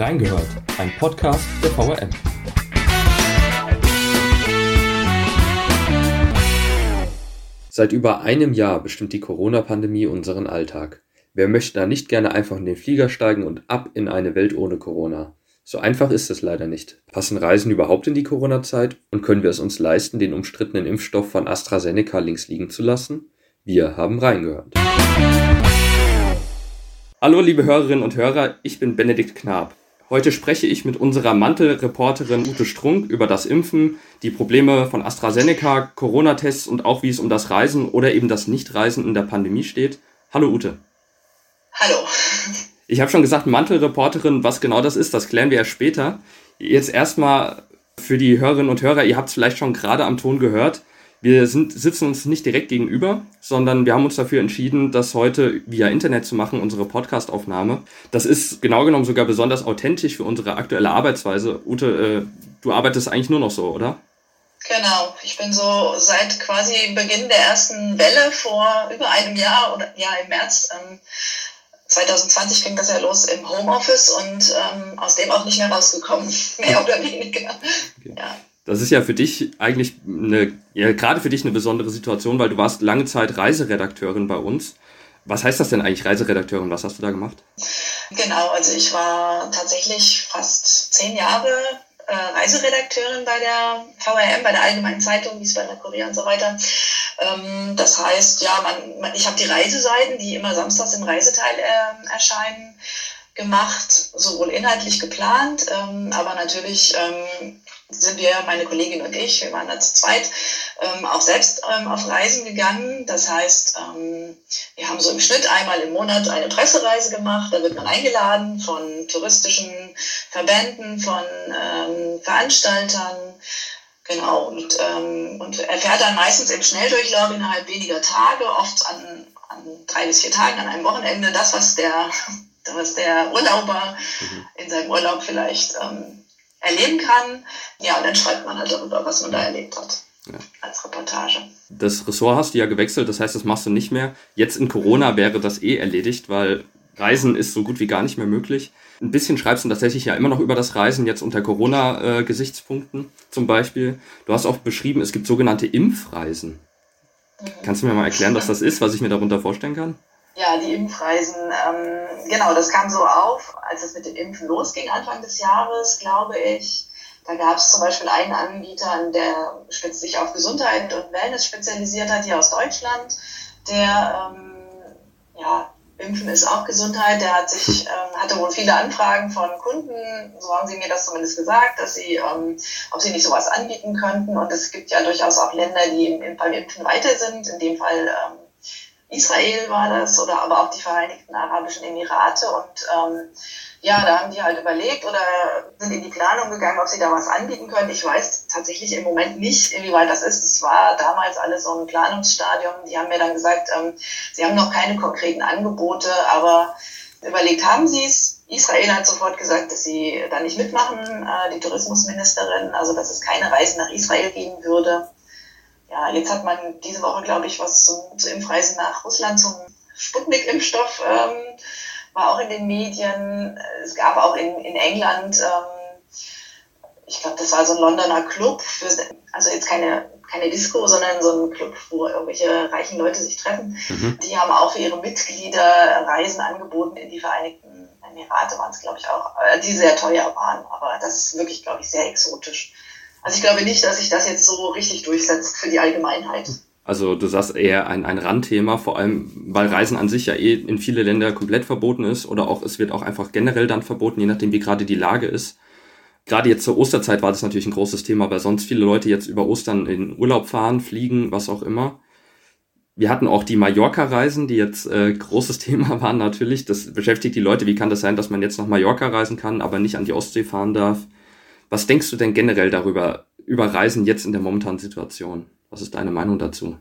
Reingehört, ein Podcast der VRM. Seit über einem Jahr bestimmt die Corona-Pandemie unseren Alltag. Wer möchte da nicht gerne einfach in den Flieger steigen und ab in eine Welt ohne Corona? So einfach ist es leider nicht. Passen Reisen überhaupt in die Corona-Zeit und können wir es uns leisten, den umstrittenen Impfstoff von AstraZeneca links liegen zu lassen? Wir haben reingehört. Hallo liebe Hörerinnen und Hörer, ich bin Benedikt Knab. Heute spreche ich mit unserer Mantelreporterin Ute Strunk über das Impfen, die Probleme von AstraZeneca, Corona-Tests und auch wie es um das Reisen oder eben das Nichtreisen in der Pandemie steht. Hallo Ute. Hallo. Ich habe schon gesagt, Mantelreporterin, was genau das ist, das klären wir ja später. Jetzt erstmal für die Hörerinnen und Hörer, ihr habt es vielleicht schon gerade am Ton gehört. Wir sind, sitzen uns nicht direkt gegenüber, sondern wir haben uns dafür entschieden, das heute via Internet zu machen, unsere Podcastaufnahme. Das ist genau genommen sogar besonders authentisch für unsere aktuelle Arbeitsweise. Ute, äh, du arbeitest eigentlich nur noch so, oder? Genau, ich bin so seit quasi Beginn der ersten Welle vor über einem Jahr oder ja im März ähm, 2020 ging das ja los im Homeoffice und ähm, aus dem auch nicht mehr rausgekommen, mehr oder weniger. Okay. Ja. Das ist ja für dich eigentlich eine, ja, gerade für dich eine besondere Situation, weil du warst lange Zeit Reiseredakteurin bei uns. Was heißt das denn eigentlich, Reiseredakteurin? Was hast du da gemacht? Genau, also ich war tatsächlich fast zehn Jahre äh, Reiseredakteurin bei der VRM, bei der Allgemeinen Zeitung, wie es bei der Korea und so weiter. Ähm, das heißt, ja, man, man ich habe die Reiseseiten, die immer samstags im Reiseteil äh, erscheinen, gemacht, sowohl inhaltlich geplant, ähm, aber natürlich ähm, sind wir, meine Kollegin und ich, wir waren da zu zweit, ähm, auch selbst ähm, auf Reisen gegangen. Das heißt, ähm, wir haben so im Schnitt einmal im Monat eine Pressereise gemacht. Da wird man eingeladen von touristischen Verbänden, von ähm, Veranstaltern. Genau, und, ähm, und erfährt dann meistens im Schnelldurchlauf innerhalb weniger Tage, oft an, an drei bis vier Tagen, an einem Wochenende, das, was der, was der Urlauber mhm. in seinem Urlaub vielleicht ähm, erleben kann. Ja, und dann schreibt man halt darüber, was man da erlebt hat. Ja. Als Reportage. Das Ressort hast du ja gewechselt, das heißt, das machst du nicht mehr. Jetzt in Corona wäre das eh erledigt, weil Reisen ist so gut wie gar nicht mehr möglich. Ein bisschen schreibst du tatsächlich ja immer noch über das Reisen, jetzt unter Corona-Gesichtspunkten zum Beispiel. Du hast auch beschrieben, es gibt sogenannte Impfreisen. Mhm. Kannst du mir mal erklären, was das ist, was ich mir darunter vorstellen kann? Ja, die Impfreisen, ähm, genau, das kam so auf, als es mit dem Impfen losging, Anfang des Jahres, glaube ich. Da gab es zum Beispiel einen Anbieter, der sich auf Gesundheit und Wellness spezialisiert hat, hier aus Deutschland. Der, ähm, ja, Impfen ist auch Gesundheit. Der hat sich, ähm, hatte wohl viele Anfragen von Kunden, so haben sie mir das zumindest gesagt, dass sie, ähm, ob sie nicht sowas anbieten könnten. Und es gibt ja durchaus auch Länder, die im, beim Impfen weiter sind. In dem Fall ähm, Israel war das oder aber auch die Vereinigten Arabischen Emirate und ähm, ja, da haben die halt überlegt oder sind in die Planung gegangen, ob sie da was anbieten können. Ich weiß tatsächlich im Moment nicht, inwieweit das ist. Es war damals alles so ein Planungsstadium. Die haben mir dann gesagt, ähm, sie haben noch keine konkreten Angebote, aber überlegt haben sie es. Israel hat sofort gesagt, dass sie da nicht mitmachen, äh, die Tourismusministerin, also dass es keine Reisen nach Israel geben würde ja, jetzt hat man diese Woche, glaube ich, was zum, zur Impfreise nach Russland zum Sputnik-Impfstoff, ähm, war auch in den Medien. Es gab auch in, in England, ähm, ich glaube, das war so ein Londoner Club, für, also jetzt keine, keine Disco, sondern so ein Club, wo irgendwelche reichen Leute sich treffen. Mhm. Die haben auch für ihre Mitglieder Reisen angeboten in die Vereinigten Emirate, waren es, glaube ich, auch, äh, die sehr teuer waren. Aber das ist wirklich, glaube ich, sehr exotisch. Also ich glaube nicht, dass sich das jetzt so richtig durchsetzt für die Allgemeinheit. Also du sagst eher ein, ein Randthema, vor allem weil Reisen an sich ja eh in viele Länder komplett verboten ist oder auch es wird auch einfach generell dann verboten, je nachdem wie gerade die Lage ist. Gerade jetzt zur Osterzeit war das natürlich ein großes Thema, weil sonst viele Leute jetzt über Ostern in Urlaub fahren, fliegen, was auch immer. Wir hatten auch die Mallorca-Reisen, die jetzt äh, großes Thema waren natürlich. Das beschäftigt die Leute, wie kann das sein, dass man jetzt nach Mallorca reisen kann, aber nicht an die Ostsee fahren darf. Was denkst du denn generell darüber, über Reisen jetzt in der momentanen Situation? Was ist deine Meinung dazu?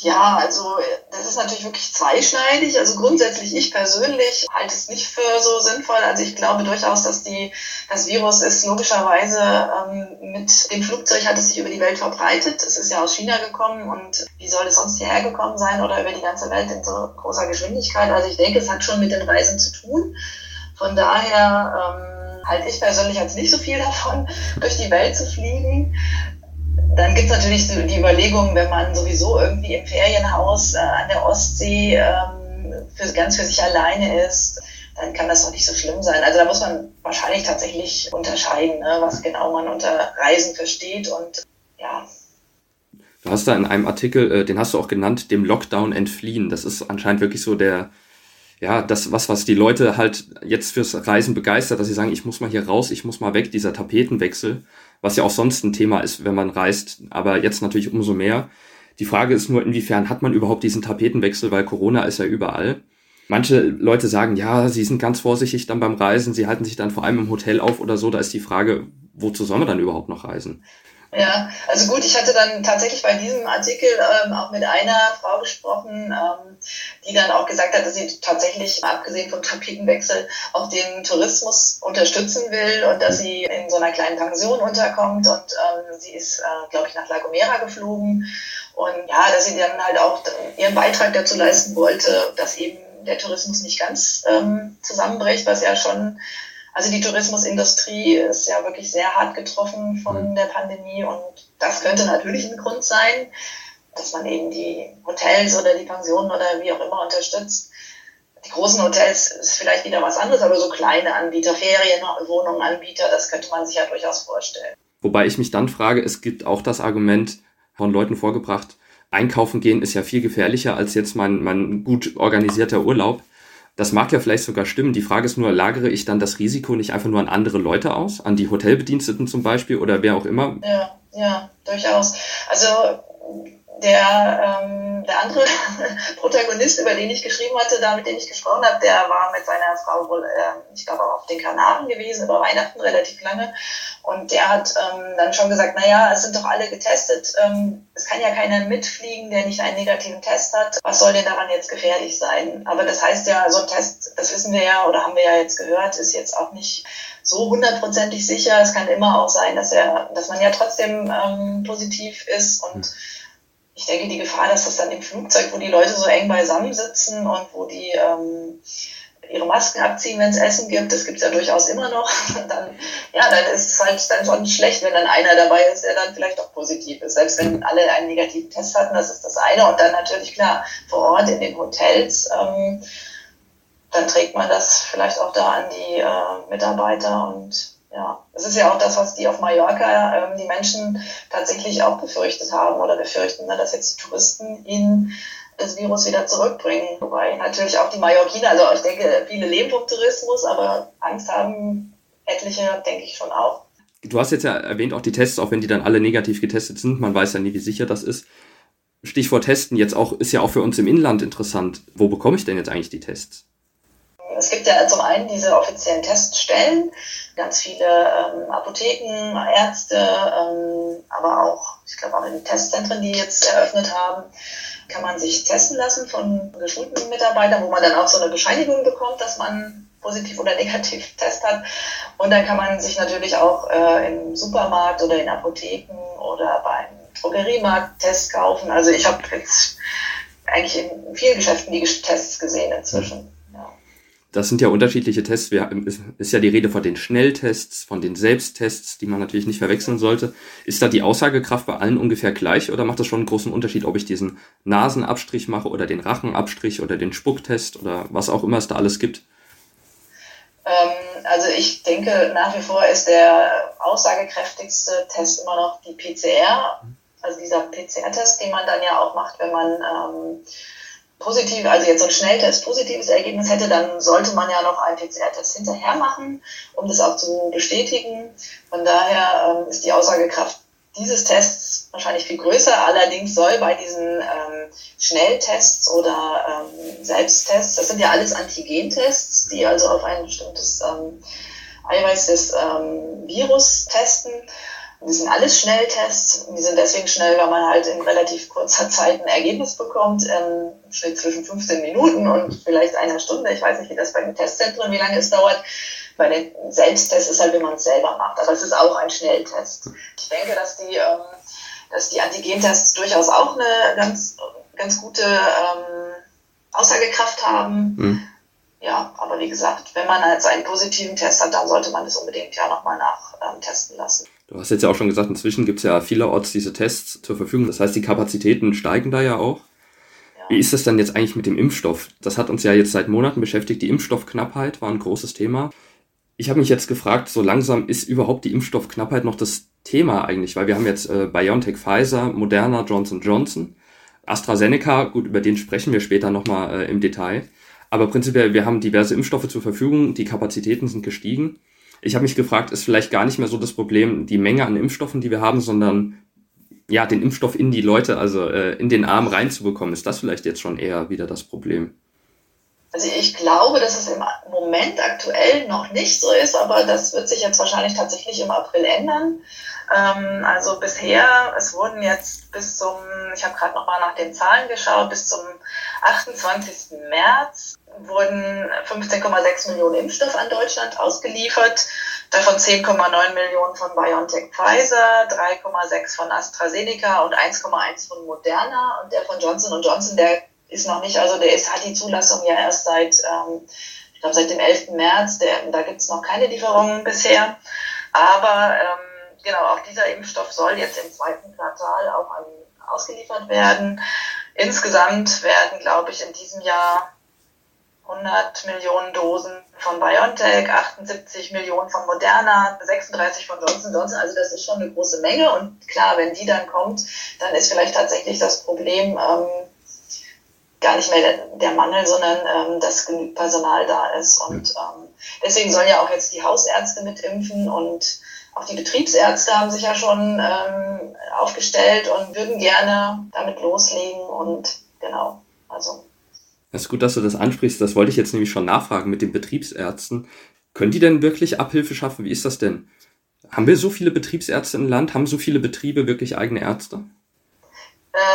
Ja, also das ist natürlich wirklich zweischneidig. Also grundsätzlich, ich persönlich halte es nicht für so sinnvoll. Also ich glaube durchaus, dass die, das Virus ist logischerweise ähm, mit dem Flugzeug hat es sich über die Welt verbreitet. Es ist ja aus China gekommen und wie soll es sonst hierher gekommen sein oder über die ganze Welt in so großer Geschwindigkeit? Also ich denke, es hat schon mit den Reisen zu tun. Von daher ähm, halte ich persönlich als nicht so viel davon, durch die Welt zu fliegen. Dann gibt es natürlich so die Überlegung, wenn man sowieso irgendwie im Ferienhaus äh, an der Ostsee ähm, für, ganz für sich alleine ist, dann kann das doch nicht so schlimm sein. Also da muss man wahrscheinlich tatsächlich unterscheiden, ne, was genau man unter Reisen versteht und ja. Du hast da in einem Artikel, äh, den hast du auch genannt, dem Lockdown entfliehen. Das ist anscheinend wirklich so der, ja, das, was, was die Leute halt jetzt fürs Reisen begeistert, dass sie sagen, ich muss mal hier raus, ich muss mal weg, dieser Tapetenwechsel, was ja auch sonst ein Thema ist, wenn man reist, aber jetzt natürlich umso mehr. Die Frage ist nur, inwiefern hat man überhaupt diesen Tapetenwechsel, weil Corona ist ja überall. Manche Leute sagen, ja, sie sind ganz vorsichtig dann beim Reisen, sie halten sich dann vor allem im Hotel auf oder so. Da ist die Frage, wozu soll man dann überhaupt noch reisen? Ja, also gut, ich hatte dann tatsächlich bei diesem Artikel ähm, auch mit einer Frau gesprochen, ähm, die dann auch gesagt hat, dass sie tatsächlich, abgesehen vom Tapetenwechsel, auch den Tourismus unterstützen will und dass sie in so einer kleinen Pension unterkommt. Und ähm, sie ist, äh, glaube ich, nach La Gomera geflogen. Und ja, dass sie dann halt auch ihren Beitrag dazu leisten wollte, dass eben der Tourismus nicht ganz ähm, zusammenbricht, was ja schon also die Tourismusindustrie ist ja wirklich sehr hart getroffen von mhm. der Pandemie und das könnte natürlich ein Grund sein, dass man eben die Hotels oder die Pensionen oder wie auch immer unterstützt. Die großen Hotels ist vielleicht wieder was anderes, aber so kleine Anbieter, Ferienwohnungen Anbieter, das könnte man sich ja durchaus vorstellen. Wobei ich mich dann frage, es gibt auch das Argument von Leuten vorgebracht, einkaufen gehen ist ja viel gefährlicher als jetzt mein, mein gut organisierter Urlaub. Das mag ja vielleicht sogar stimmen. Die Frage ist nur, lagere ich dann das Risiko nicht einfach nur an andere Leute aus, an die Hotelbediensteten zum Beispiel oder wer auch immer? Ja, ja, durchaus. Also der, ähm, der andere Protagonist, über den ich geschrieben hatte, da mit dem ich gesprochen habe, der war mit seiner Frau wohl, äh, ich glaube, auch auf den Kanaren gewesen, über Weihnachten relativ lange. Und der hat ähm, dann schon gesagt, naja, es sind doch alle getestet. Ähm, es kann ja keiner mitfliegen, der nicht einen negativen Test hat. Was soll denn daran jetzt gefährlich sein? Aber das heißt ja, so ein Test, das wissen wir ja oder haben wir ja jetzt gehört, ist jetzt auch nicht so hundertprozentig sicher. Es kann immer auch sein, dass er, dass man ja trotzdem ähm, positiv ist und mhm ich denke, die Gefahr, dass das dann im Flugzeug, wo die Leute so eng beisammen sitzen und wo die ähm, ihre Masken abziehen, wenn es Essen gibt, das gibt es ja durchaus immer noch, dann, ja, dann ist es halt dann schon schlecht, wenn dann einer dabei ist, der dann vielleicht auch positiv ist. Selbst wenn alle einen negativen Test hatten, das ist das eine. Und dann natürlich klar, vor Ort in den Hotels, ähm, dann trägt man das vielleicht auch da an die äh, Mitarbeiter und ja, es ist ja auch das, was die auf Mallorca, ähm, die Menschen tatsächlich auch befürchtet haben oder befürchten, ne, dass jetzt die Touristen ihnen das Virus wieder zurückbringen. Wobei natürlich auch die Mallorquiner, also ich denke, viele leben vom Tourismus, aber Angst haben etliche, denke ich schon auch. Du hast jetzt ja erwähnt, auch die Tests, auch wenn die dann alle negativ getestet sind, man weiß ja nie, wie sicher das ist. Stichwort Testen jetzt auch, ist ja auch für uns im Inland interessant. Wo bekomme ich denn jetzt eigentlich die Tests? Es gibt ja zum einen diese offiziellen Teststellen, ganz viele ähm, Apotheken, Ärzte, ähm, aber auch, ich glaube auch in den Testzentren, die jetzt eröffnet haben, kann man sich testen lassen von geschulten Mitarbeitern, wo man dann auch so eine Bescheinigung bekommt, dass man positiv oder negativ Test hat. Und dann kann man sich natürlich auch äh, im Supermarkt oder in Apotheken oder beim Drogeriemarkt Tests kaufen. Also ich habe jetzt eigentlich in vielen Geschäften die Tests gesehen inzwischen das sind ja unterschiedliche Tests. Wir, es ist ja die Rede von den Schnelltests, von den Selbsttests, die man natürlich nicht verwechseln sollte. Ist da die Aussagekraft bei allen ungefähr gleich oder macht das schon einen großen Unterschied, ob ich diesen Nasenabstrich mache oder den Rachenabstrich oder den Spucktest oder was auch immer es da alles gibt? Ähm, also ich denke, nach wie vor ist der aussagekräftigste Test immer noch die PCR, also dieser PCR-Test, den man dann ja auch macht, wenn man ähm, positiv, also jetzt so ein Schnelltest positives Ergebnis hätte, dann sollte man ja noch einen PCR-Test hinterher machen, um das auch zu bestätigen. Von daher ähm, ist die Aussagekraft dieses Tests wahrscheinlich viel größer. Allerdings soll bei diesen ähm, Schnelltests oder ähm, Selbsttests, das sind ja alles Antigentests, die also auf ein bestimmtes ähm, Eiweiß des ähm, Virus testen. Die sind alles Schnelltests. Die sind deswegen schnell, weil man halt in relativ kurzer Zeit ein Ergebnis bekommt, im Schnitt zwischen 15 Minuten und vielleicht einer Stunde. Ich weiß nicht, wie das bei den Testzentren, wie lange es dauert. Bei den Selbsttests ist halt, wie man es selber macht. Aber es ist auch ein Schnelltest. Ich denke, dass die, ähm, dass die Antigentests durchaus auch eine ganz, ganz gute ähm, Aussagekraft haben. Mhm. Ja, aber wie gesagt, wenn man jetzt einen positiven Test hat, dann sollte man das unbedingt ja nochmal nachtesten ähm, lassen. Du hast jetzt ja auch schon gesagt, inzwischen gibt es ja vielerorts diese Tests zur Verfügung. Das heißt, die Kapazitäten steigen da ja auch. Ja. Wie ist das denn jetzt eigentlich mit dem Impfstoff? Das hat uns ja jetzt seit Monaten beschäftigt. Die Impfstoffknappheit war ein großes Thema. Ich habe mich jetzt gefragt, so langsam ist überhaupt die Impfstoffknappheit noch das Thema eigentlich, weil wir haben jetzt äh, BioNTech, Pfizer, Moderna, Johnson Johnson, AstraZeneca, gut, über den sprechen wir später nochmal äh, im Detail. Aber prinzipiell, wir haben diverse Impfstoffe zur Verfügung, die Kapazitäten sind gestiegen. Ich habe mich gefragt, ist vielleicht gar nicht mehr so das Problem die Menge an Impfstoffen, die wir haben, sondern ja, den Impfstoff in die Leute, also äh, in den Arm reinzubekommen. Ist das vielleicht jetzt schon eher wieder das Problem? Also ich glaube, dass es im Moment aktuell noch nicht so ist, aber das wird sich jetzt wahrscheinlich tatsächlich im April ändern. Ähm, also bisher, es wurden jetzt bis zum, ich habe gerade nochmal nach den Zahlen geschaut, bis zum 28. März wurden 15,6 Millionen Impfstoff an Deutschland ausgeliefert, davon 10,9 Millionen von BioNTech Pfizer, 3,6 von AstraZeneca und 1,1 von Moderna und der von Johnson Johnson, der ist noch nicht, also der ist, hat die Zulassung ja erst seit, ähm, ich glaube seit dem 11. März, der, da gibt es noch keine Lieferungen bisher, aber ähm, genau, auch dieser Impfstoff soll jetzt im zweiten Quartal auch an, ausgeliefert werden. Insgesamt werden, glaube ich, in diesem Jahr 100 Millionen Dosen von BioNTech, 78 Millionen von Moderna, 36 von Johnson Johnson. Also das ist schon eine große Menge. Und klar, wenn die dann kommt, dann ist vielleicht tatsächlich das Problem ähm, gar nicht mehr der, der Mangel, sondern ähm, dass genügend Personal da ist. Und ähm, deswegen sollen ja auch jetzt die Hausärzte mitimpfen und auch die Betriebsärzte haben sich ja schon ähm, aufgestellt und würden gerne damit loslegen. Und genau, also es ist gut, dass du das ansprichst. Das wollte ich jetzt nämlich schon nachfragen mit den Betriebsärzten. Können die denn wirklich Abhilfe schaffen? Wie ist das denn? Haben wir so viele Betriebsärzte im Land? Haben so viele Betriebe wirklich eigene Ärzte?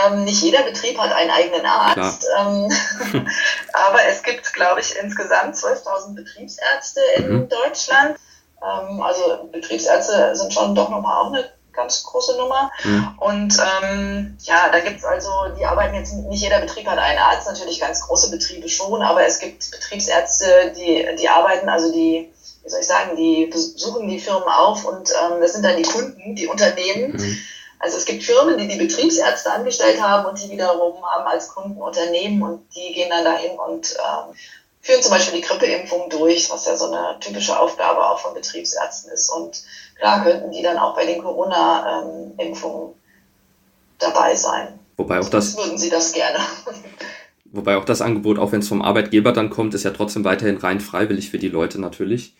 Ähm, nicht jeder Betrieb hat einen eigenen Arzt, ähm, aber es gibt, glaube ich, insgesamt 12.000 Betriebsärzte in mhm. Deutschland. Ähm, also Betriebsärzte sind schon doch nochmal auch eine ganz große Nummer. Mhm. Und ähm, ja, da gibt's also, die arbeiten jetzt, nicht jeder Betrieb hat einen Arzt, natürlich ganz große Betriebe schon, aber es gibt Betriebsärzte, die, die arbeiten, also die, wie soll ich sagen, die besuchen die Firmen auf und ähm, das sind dann die Kunden, die Unternehmen. Mhm. Also es gibt Firmen, die die Betriebsärzte angestellt haben und die wiederum haben als Kunden Unternehmen und die gehen dann dahin und ähm, führen zum Beispiel die Grippeimpfung durch, was ja so eine typische Aufgabe auch von Betriebsärzten ist. Und klar könnten die dann auch bei den Corona-Impfungen dabei sein. Wobei auch das. Würden sie das gerne. Wobei auch das Angebot, auch wenn es vom Arbeitgeber dann kommt, ist ja trotzdem weiterhin rein freiwillig für die Leute natürlich.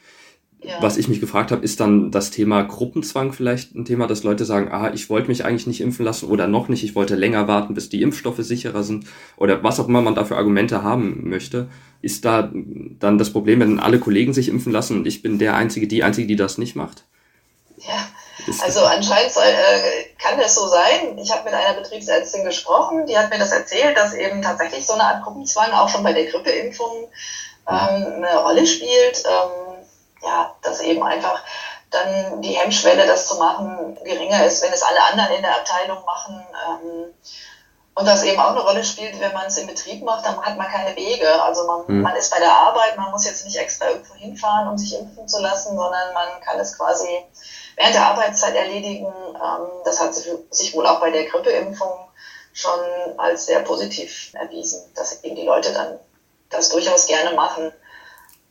Ja. Was ich mich gefragt habe, ist dann das Thema Gruppenzwang vielleicht ein Thema, dass Leute sagen, ah, ich wollte mich eigentlich nicht impfen lassen oder noch nicht, ich wollte länger warten, bis die Impfstoffe sicherer sind oder was auch immer man dafür Argumente haben möchte. Ist da dann das Problem, wenn alle Kollegen sich impfen lassen und ich bin der Einzige, die Einzige, die das nicht macht? Ja, also anscheinend soll, äh, kann das so sein. Ich habe mit einer Betriebsärztin gesprochen, die hat mir das erzählt, dass eben tatsächlich so eine Art Gruppenzwang auch schon bei der Grippeimpfung ähm, eine Rolle spielt. Ähm, ja, dass eben einfach dann die Hemmschwelle, das zu machen, geringer ist, wenn es alle anderen in der Abteilung machen. Ähm, und das eben auch eine Rolle spielt, wenn man es im Betrieb macht, dann hat man keine Wege. Also man, mhm. man ist bei der Arbeit, man muss jetzt nicht extra irgendwo hinfahren, um sich impfen zu lassen, sondern man kann es quasi während der Arbeitszeit erledigen. Ähm, das hat sich wohl auch bei der Grippeimpfung schon als sehr positiv erwiesen, dass eben die Leute dann das durchaus gerne machen.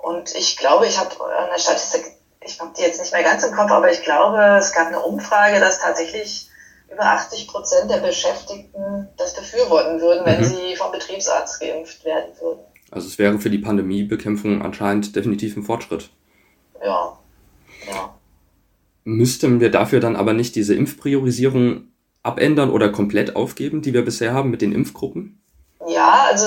Und ich glaube, ich habe eine Statistik, ich habe die jetzt nicht mehr ganz im Kopf, aber ich glaube, es gab eine Umfrage, dass tatsächlich über 80 Prozent der Beschäftigten das befürworten würden, wenn mhm. sie vom Betriebsarzt geimpft werden würden. Also es wäre für die Pandemiebekämpfung anscheinend definitiv ein Fortschritt. Ja. ja. Müssten wir dafür dann aber nicht diese Impfpriorisierung abändern oder komplett aufgeben, die wir bisher haben mit den Impfgruppen? Ja, also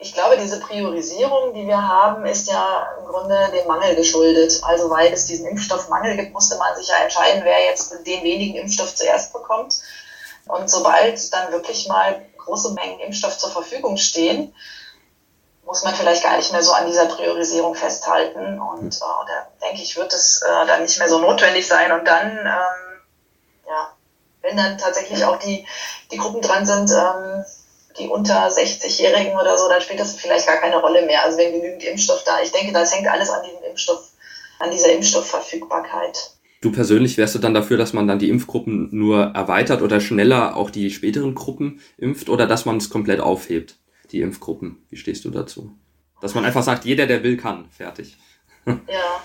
ich glaube, diese Priorisierung, die wir haben, ist ja im Grunde dem Mangel geschuldet. Also weil es diesen Impfstoffmangel gibt, musste man sich ja entscheiden, wer jetzt den wenigen Impfstoff zuerst bekommt. Und sobald dann wirklich mal große Mengen Impfstoff zur Verfügung stehen, muss man vielleicht gar nicht mehr so an dieser Priorisierung festhalten. Und äh, da denke ich, wird es äh, dann nicht mehr so notwendig sein. Und dann, ähm, ja, wenn dann tatsächlich auch die, die Gruppen dran sind, ähm, die unter 60-Jährigen oder so, dann spielt das vielleicht gar keine Rolle mehr. Also wenn genügend Impfstoff da, ich denke, das hängt alles an diesem Impfstoff, an dieser Impfstoffverfügbarkeit. Du persönlich wärst du dann dafür, dass man dann die Impfgruppen nur erweitert oder schneller auch die späteren Gruppen impft oder dass man es komplett aufhebt, die Impfgruppen? Wie stehst du dazu? Dass man einfach sagt, jeder, der will, kann. Fertig. Ja,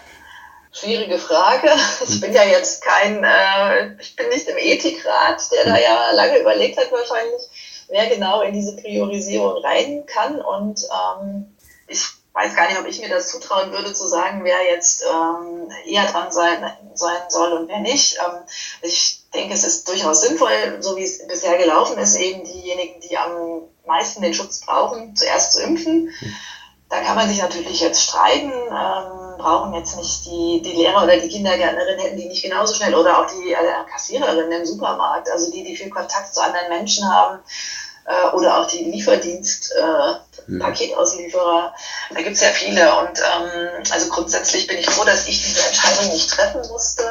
schwierige Frage. Ich bin ja jetzt kein, äh, ich bin nicht im Ethikrat, der da ja lange überlegt hat wahrscheinlich, wer genau in diese Priorisierung rein kann. Und ähm, ich weiß gar nicht, ob ich mir das zutrauen würde, zu sagen, wer jetzt ähm, eher dran sein, sein soll und wer nicht. Ähm, ich denke, es ist durchaus sinnvoll, so wie es bisher gelaufen ist, eben diejenigen, die am meisten den Schutz brauchen, zuerst zu impfen. Da kann man sich natürlich jetzt streiten, ähm, brauchen jetzt nicht die, die Lehrer oder die Kindergärtnerin hätten die nicht genauso schnell oder auch die äh, Kassiererin im Supermarkt, also die, die viel Kontakt zu anderen Menschen haben äh, oder auch die Lieferdienst, äh, mhm. Paketauslieferer. Da gibt's ja viele und ähm, also grundsätzlich bin ich froh, dass ich diese Entscheidung nicht treffen musste.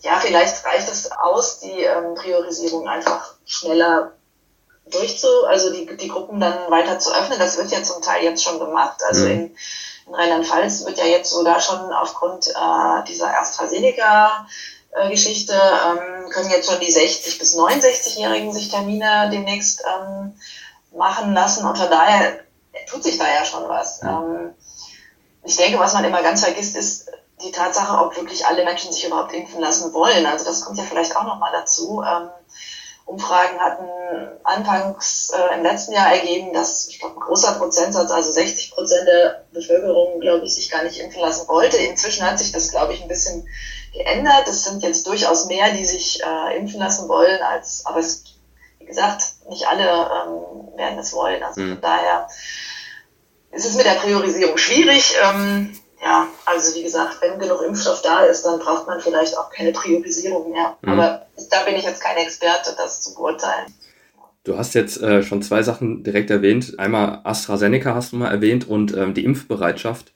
Ja, vielleicht reicht es aus, die ähm, Priorisierung einfach schneller durchzu, also die, die Gruppen dann weiter zu öffnen. Das wird ja zum Teil jetzt schon gemacht. Also mhm. in, in Rheinland-Pfalz wird ja jetzt sogar schon aufgrund äh, dieser AstraZeneca Geschichte ähm, können jetzt schon die 60 bis 69-Jährigen sich Termine demnächst ähm, machen lassen und von daher tut sich da ja schon was. Ähm, ich denke, was man immer ganz vergisst, ist die Tatsache, ob wirklich alle Menschen sich überhaupt impfen lassen wollen. Also das kommt ja vielleicht auch nochmal dazu. Ähm, Umfragen hatten anfangs äh, im letzten Jahr ergeben, dass ich glaube ein großer Prozentsatz, also 60 Prozent der Bevölkerung, glaube ich, sich gar nicht impfen lassen wollte. Inzwischen hat sich das, glaube ich, ein bisschen geändert. Es sind jetzt durchaus mehr, die sich äh, impfen lassen wollen, als, aber es, wie gesagt, nicht alle ähm, werden es wollen. Also mhm. von daher ist es mit der Priorisierung schwierig. Ähm, ja, also wie gesagt, wenn genug Impfstoff da ist, dann braucht man vielleicht auch keine Priorisierung mehr. Mhm. Aber da bin ich jetzt kein Experte, das zu beurteilen. Du hast jetzt äh, schon zwei Sachen direkt erwähnt. Einmal AstraZeneca hast du mal erwähnt und ähm, die Impfbereitschaft.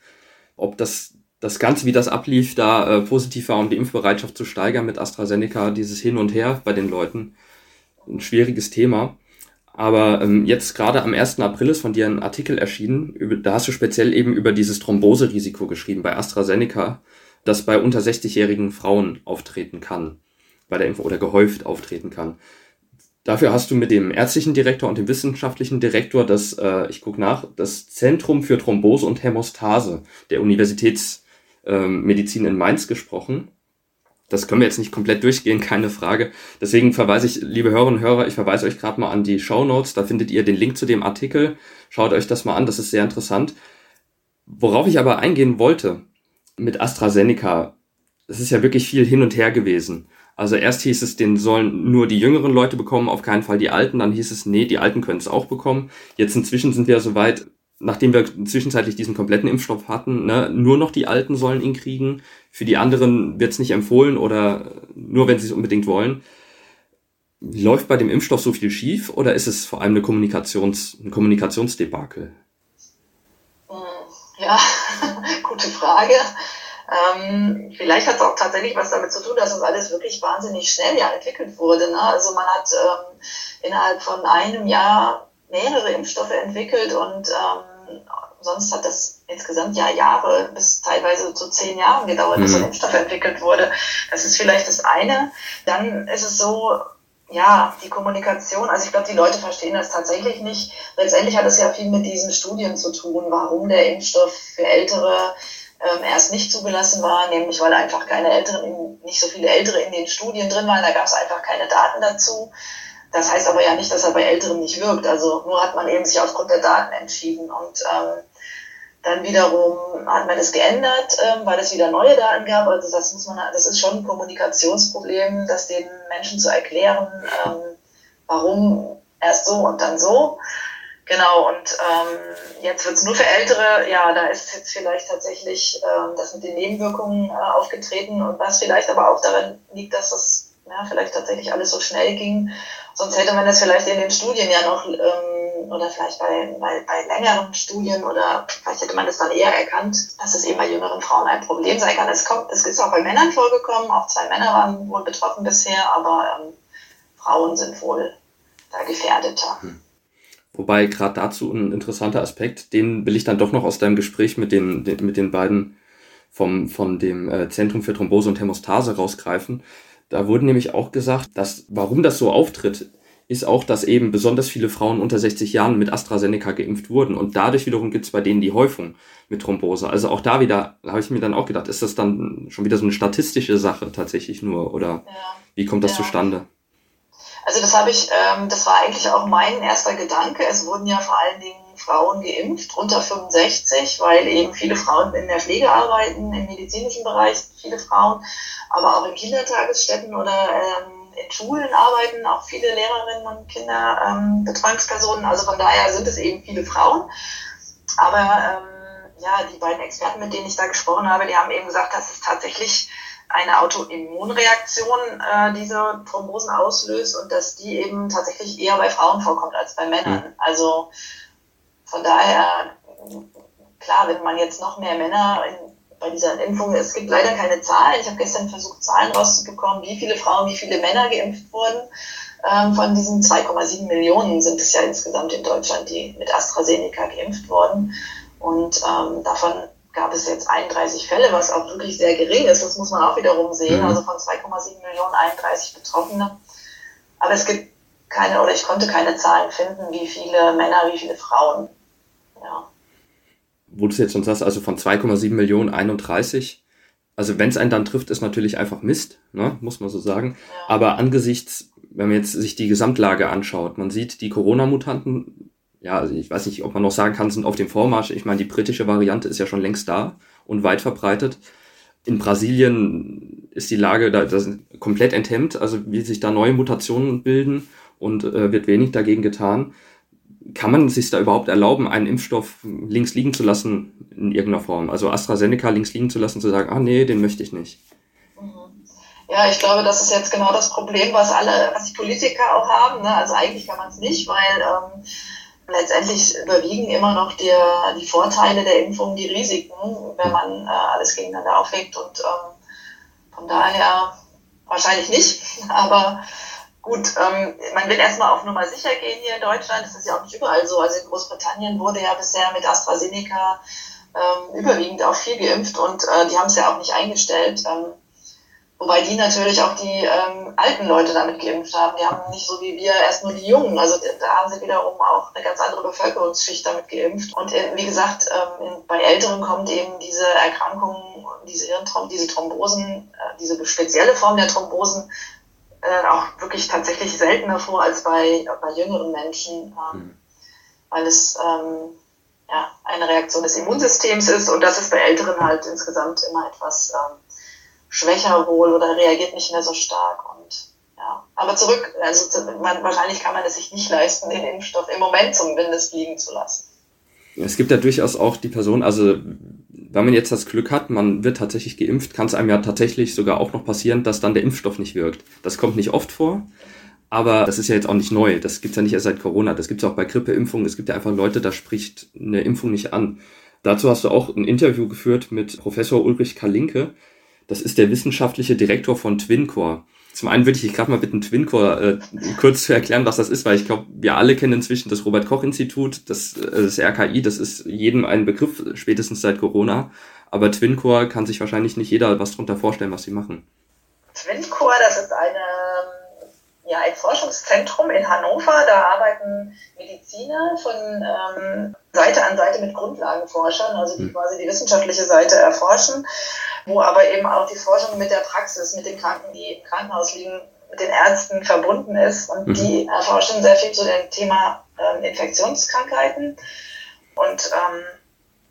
Ob das, das Ganze, wie das ablief, da äh, positiv war, um die Impfbereitschaft zu steigern mit AstraZeneca, dieses Hin und Her bei den Leuten, ein schwieriges Thema. Aber ähm, jetzt gerade am 1. April ist von dir ein Artikel erschienen, über, da hast du speziell eben über dieses Thromboserisiko geschrieben bei AstraZeneca, das bei unter 60-jährigen Frauen auftreten kann, bei der Impfung oder gehäuft auftreten kann. Dafür hast du mit dem ärztlichen Direktor und dem wissenschaftlichen Direktor das, äh, ich gucke nach, das Zentrum für Thrombose und Hämostase der Universitätsmedizin ähm, in Mainz gesprochen. Das können wir jetzt nicht komplett durchgehen, keine Frage. Deswegen verweise ich, liebe Hörerinnen und Hörer, ich verweise euch gerade mal an die Show Notes. Da findet ihr den Link zu dem Artikel. Schaut euch das mal an, das ist sehr interessant. Worauf ich aber eingehen wollte mit AstraZeneca, es ist ja wirklich viel hin und her gewesen. Also erst hieß es, den sollen nur die jüngeren Leute bekommen, auf keinen Fall die Alten. Dann hieß es, nee, die Alten können es auch bekommen. Jetzt inzwischen sind wir so weit, nachdem wir zwischenzeitlich diesen kompletten Impfstoff hatten, ne, nur noch die Alten sollen ihn kriegen. Für die anderen wird es nicht empfohlen oder nur, wenn sie es unbedingt wollen. Läuft bei dem Impfstoff so viel schief oder ist es vor allem eine Kommunikations, ein Kommunikationsdebakel? Ja, gute Frage. Ähm, vielleicht hat es auch tatsächlich was damit zu tun, dass das alles wirklich wahnsinnig schnell ja entwickelt wurde. Ne? Also man hat ähm, innerhalb von einem Jahr mehrere Impfstoffe entwickelt und ähm, sonst hat das insgesamt ja Jahre bis teilweise zu zehn Jahren gedauert, mhm. bis ein Impfstoff entwickelt wurde. Das ist vielleicht das eine. Dann ist es so, ja, die Kommunikation, also ich glaube, die Leute verstehen das tatsächlich nicht. Letztendlich hat es ja viel mit diesen Studien zu tun, warum der Impfstoff für Ältere ähm, erst nicht zugelassen war, nämlich weil einfach keine Älteren, nicht so viele Ältere in den Studien drin waren, da gab es einfach keine Daten dazu. Das heißt aber ja nicht, dass er bei Älteren nicht wirkt. Also nur hat man eben sich aufgrund der Daten entschieden. Und ähm, dann wiederum hat man es geändert, ähm, weil es wieder neue Daten gab. Also das muss man, das ist schon ein Kommunikationsproblem, das den Menschen zu erklären, ähm, warum erst so und dann so. Genau, und ähm, jetzt wird es nur für Ältere, ja, da ist jetzt vielleicht tatsächlich ähm, das mit den Nebenwirkungen äh, aufgetreten und was vielleicht aber auch daran liegt, dass das ja, vielleicht tatsächlich alles so schnell ging. Sonst hätte man das vielleicht in den Studien ja noch ähm, oder vielleicht bei, bei, bei längeren Studien oder vielleicht hätte man das dann eher erkannt, dass es eben bei jüngeren Frauen ein Problem sein kann. Es, kommt, es ist auch bei Männern vorgekommen, auch zwei Männer waren wohl betroffen bisher, aber ähm, Frauen sind wohl da gefährdeter. Hm. Wobei gerade dazu ein interessanter Aspekt, den will ich dann doch noch aus deinem Gespräch mit den, mit den beiden vom, von dem äh, Zentrum für Thrombose und Hämostase rausgreifen. Da wurde nämlich auch gesagt, dass warum das so auftritt, ist auch, dass eben besonders viele Frauen unter 60 Jahren mit AstraZeneca geimpft wurden und dadurch wiederum gibt es bei denen die Häufung mit Thrombose. Also auch da wieder, habe ich mir dann auch gedacht, ist das dann schon wieder so eine statistische Sache tatsächlich nur oder ja. wie kommt das ja. zustande? Also das habe ich, ähm, das war eigentlich auch mein erster Gedanke. Es wurden ja vor allen Dingen Frauen geimpft unter 65, weil eben viele Frauen in der Pflege arbeiten, im medizinischen Bereich viele Frauen, aber auch in Kindertagesstätten oder ähm, in Schulen arbeiten auch viele Lehrerinnen und Kinderbetreuungspersonen. Ähm, also von daher sind es eben viele Frauen. Aber ähm, ja, die beiden Experten, mit denen ich da gesprochen habe, die haben eben gesagt, dass es tatsächlich eine Autoimmunreaktion äh, diese Thrombosen auslöst und dass die eben tatsächlich eher bei Frauen vorkommt als bei Männern. Mhm. Also von daher, klar, wenn man jetzt noch mehr Männer in, bei dieser Impfung, es gibt leider keine Zahlen. Ich habe gestern versucht, Zahlen rauszubekommen, wie viele Frauen, wie viele Männer geimpft wurden. Ähm, von diesen 2,7 Millionen sind es ja insgesamt in Deutschland, die mit AstraZeneca geimpft wurden. Und ähm, davon gab es jetzt 31 Fälle, was auch wirklich sehr gering ist. Das muss man auch wiederum sehen. Mhm. Also von 2,7 Millionen 31 Betroffene. Aber es gibt keine, oder ich konnte keine Zahlen finden, wie viele Männer, wie viele Frauen. Ja. Wo du es jetzt schon sagst, also von 2,7 Millionen 31. Also wenn es einen dann trifft, ist natürlich einfach Mist, ne? muss man so sagen. Ja. Aber angesichts, wenn man jetzt sich die Gesamtlage anschaut, man sieht, die Corona-Mutanten ja, also ich weiß nicht, ob man noch sagen kann, sind auf dem Vormarsch. Ich meine, die britische Variante ist ja schon längst da und weit verbreitet. In Brasilien ist die Lage da, komplett enthemmt, also wie sich da neue Mutationen bilden und äh, wird wenig dagegen getan. Kann man sich da überhaupt erlauben, einen Impfstoff links liegen zu lassen in irgendeiner Form? Also AstraZeneca links liegen zu lassen, zu sagen, ah nee, den möchte ich nicht. Mhm. Ja, ich glaube, das ist jetzt genau das Problem, was alle, was die Politiker auch haben. Ne? Also eigentlich kann man es nicht, weil ähm, letztendlich überwiegen immer noch die, die Vorteile der Impfung die Risiken, wenn man äh, alles gegeneinander aufwägt. Und ähm, von daher wahrscheinlich nicht. Aber gut, ähm, man will erstmal auf Nummer sicher gehen hier in Deutschland. Das ist ja auch nicht überall so. Also in Großbritannien wurde ja bisher mit AstraZeneca ähm, überwiegend auch viel geimpft und äh, die haben es ja auch nicht eingestellt. Ähm, Wobei die natürlich auch die ähm, alten Leute damit geimpft haben. Die haben nicht so wie wir erst nur die Jungen. Also da haben sie wiederum auch eine ganz andere Bevölkerungsschicht damit geimpft. Und äh, wie gesagt, ähm, bei Älteren kommt eben diese Erkrankung, diese Hirntrom diese Thrombosen, äh, diese spezielle Form der Thrombosen äh, auch wirklich tatsächlich seltener vor als bei, bei jüngeren Menschen, ähm, mhm. weil es ähm, ja, eine Reaktion des Immunsystems ist und das ist bei Älteren halt insgesamt immer etwas ähm, schwächer wohl oder reagiert nicht mehr so stark. Und ja, aber zurück, also man, wahrscheinlich kann man es sich nicht leisten, den Impfstoff im Moment zumindest liegen zu lassen. Es gibt ja durchaus auch die Person, also wenn man jetzt das Glück hat, man wird tatsächlich geimpft, kann es einem ja tatsächlich sogar auch noch passieren, dass dann der Impfstoff nicht wirkt. Das kommt nicht oft vor, aber das ist ja jetzt auch nicht neu. Das gibt's ja nicht erst seit Corona. Das gibt's auch bei Grippeimpfungen. Es gibt ja einfach Leute, da spricht eine Impfung nicht an. Dazu hast du auch ein Interview geführt mit Professor Ulrich Kalinke. Das ist der wissenschaftliche Direktor von TwinCore. Zum einen würde ich dich gerade mal bitten, TwinCore äh, kurz zu erklären, was das ist, weil ich glaube, wir alle kennen inzwischen das Robert-Koch-Institut, das, äh, das RKI, das ist jedem ein Begriff, spätestens seit Corona. Aber TwinCore kann sich wahrscheinlich nicht jeder was drunter vorstellen, was sie machen. TwinCore, das ist eine ja, ein Forschungszentrum in Hannover. Da arbeiten Mediziner von ähm, Seite an Seite mit Grundlagenforschern, also die hm. quasi die wissenschaftliche Seite erforschen, wo aber eben auch die Forschung mit der Praxis, mit den Kranken, die im Krankenhaus liegen, mit den Ärzten verbunden ist. Und mhm. die erforschen sehr viel zu dem Thema ähm, Infektionskrankheiten und ähm,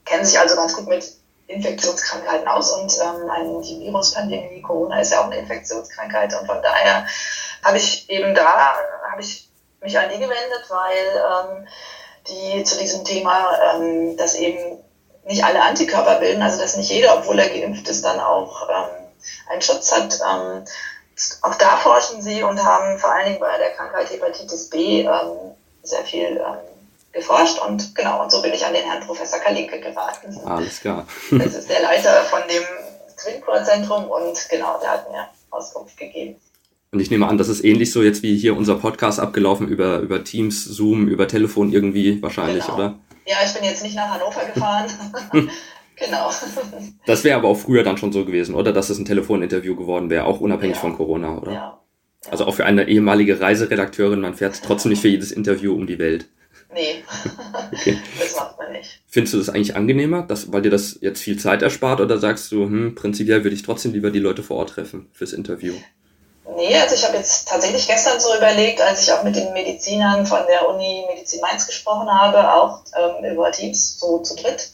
kennen sich also ganz gut mit Infektionskrankheiten aus und ähm, die Viruspandemie, Corona ist ja auch eine Infektionskrankheit und von daher habe ich eben da, habe ich mich an die gewendet, weil ähm, die zu diesem Thema, ähm, dass eben nicht alle Antikörper bilden, also dass nicht jeder, obwohl er geimpft ist, dann auch ähm, einen Schutz hat. Ähm, auch da forschen sie und haben vor allen Dingen bei der Krankheit Hepatitis B ähm, sehr viel ähm, geforscht und genau, und so bin ich an den Herrn Professor Kalinke geraten. Alles klar. das ist der Leiter von dem Twincore-Zentrum und genau, der hat mir Auskunft gegeben. Und ich nehme an, das ist ähnlich so jetzt wie hier unser Podcast abgelaufen über, über Teams, Zoom, über Telefon irgendwie wahrscheinlich, genau. oder? Ja, ich bin jetzt nicht nach Hannover gefahren. genau. Das wäre aber auch früher dann schon so gewesen, oder? Dass es ein Telefoninterview geworden wäre, auch unabhängig ja. von Corona, oder? Ja. ja. Also auch für eine ehemalige Reiseredakteurin, man fährt trotzdem nicht für jedes Interview um die Welt. Nee, okay. das macht man nicht. Findest du das eigentlich angenehmer, dass, weil dir das jetzt viel Zeit erspart oder sagst du, hm, prinzipiell würde ich trotzdem lieber die Leute vor Ort treffen fürs Interview? Nee, also ich habe jetzt tatsächlich gestern so überlegt, als ich auch mit den Medizinern von der Uni Medizin Mainz gesprochen habe, auch ähm, über Teams, so zu dritt.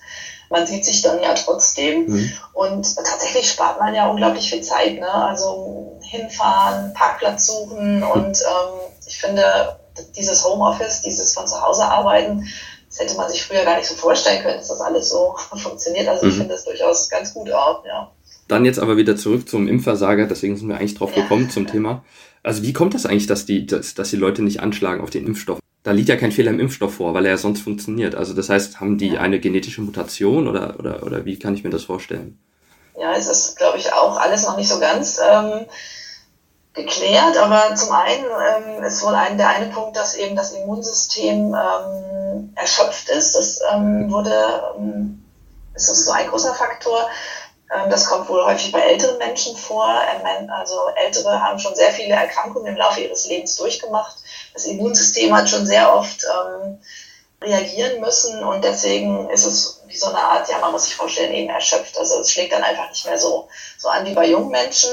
Man sieht sich dann ja trotzdem. Mhm. Und tatsächlich spart man ja unglaublich viel Zeit. Ne? Also hinfahren, Parkplatz suchen und ähm, ich finde, dieses Homeoffice, dieses von zu Hause arbeiten, das hätte man sich früher gar nicht so vorstellen können, dass das alles so funktioniert. Also mhm. ich finde das durchaus ganz gut auch, ja. Dann jetzt aber wieder zurück zum Impfversager, deswegen sind wir eigentlich drauf gekommen zum Thema. Also wie kommt das eigentlich, dass die, dass, dass die Leute nicht anschlagen auf den Impfstoff? Da liegt ja kein Fehler im Impfstoff vor, weil er ja sonst funktioniert. Also das heißt, haben die eine genetische Mutation oder, oder, oder wie kann ich mir das vorstellen? Ja, es ist, glaube ich, auch alles noch nicht so ganz ähm, geklärt. Aber zum einen ähm, ist wohl ein, der eine Punkt, dass eben das Immunsystem ähm, erschöpft ist. Das ähm, wurde, ähm, ist das so ein großer Faktor. Ähm, das kommt wohl häufig bei älteren Menschen vor. Ähm, also Ältere haben schon sehr viele Erkrankungen im Laufe ihres Lebens durchgemacht. Das Immunsystem hat schon sehr oft ähm, reagieren müssen und deswegen ist es wie so eine Art, ja, man muss sich vorstellen, eben erschöpft. Also es schlägt dann einfach nicht mehr so, so an wie bei jungen Menschen.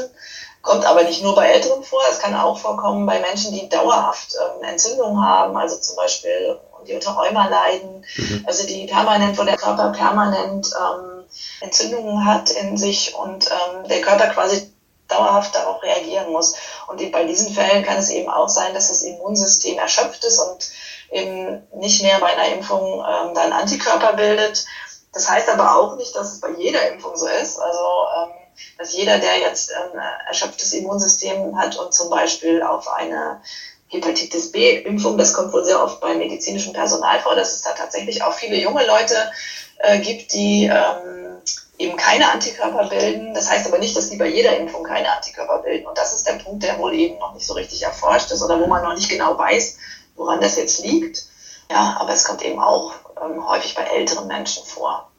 Kommt aber nicht nur bei Älteren vor, es kann auch vorkommen bei Menschen, die dauerhaft ähm, Entzündungen haben, also zum Beispiel die unter Rheuma leiden, mhm. also die permanent, wo der Körper permanent ähm, Entzündungen hat in sich und ähm, der Körper quasi dauerhaft darauf reagieren muss. Und bei diesen Fällen kann es eben auch sein, dass das Immunsystem erschöpft ist und eben nicht mehr bei einer Impfung ähm, dann Antikörper bildet. Das heißt aber auch nicht, dass es bei jeder Impfung so ist. Also ähm, dass jeder, der jetzt ein erschöpftes Immunsystem hat und zum Beispiel auf eine Hepatitis B-Impfung, das kommt wohl sehr oft bei medizinischem Personal vor, dass es da tatsächlich auch viele junge Leute äh, gibt, die ähm, eben keine Antikörper bilden. Das heißt aber nicht, dass die bei jeder Impfung keine Antikörper bilden. Und das ist der Punkt, der wohl eben noch nicht so richtig erforscht ist oder wo man noch nicht genau weiß, woran das jetzt liegt. Ja, aber es kommt eben auch ähm, häufig bei älteren Menschen vor.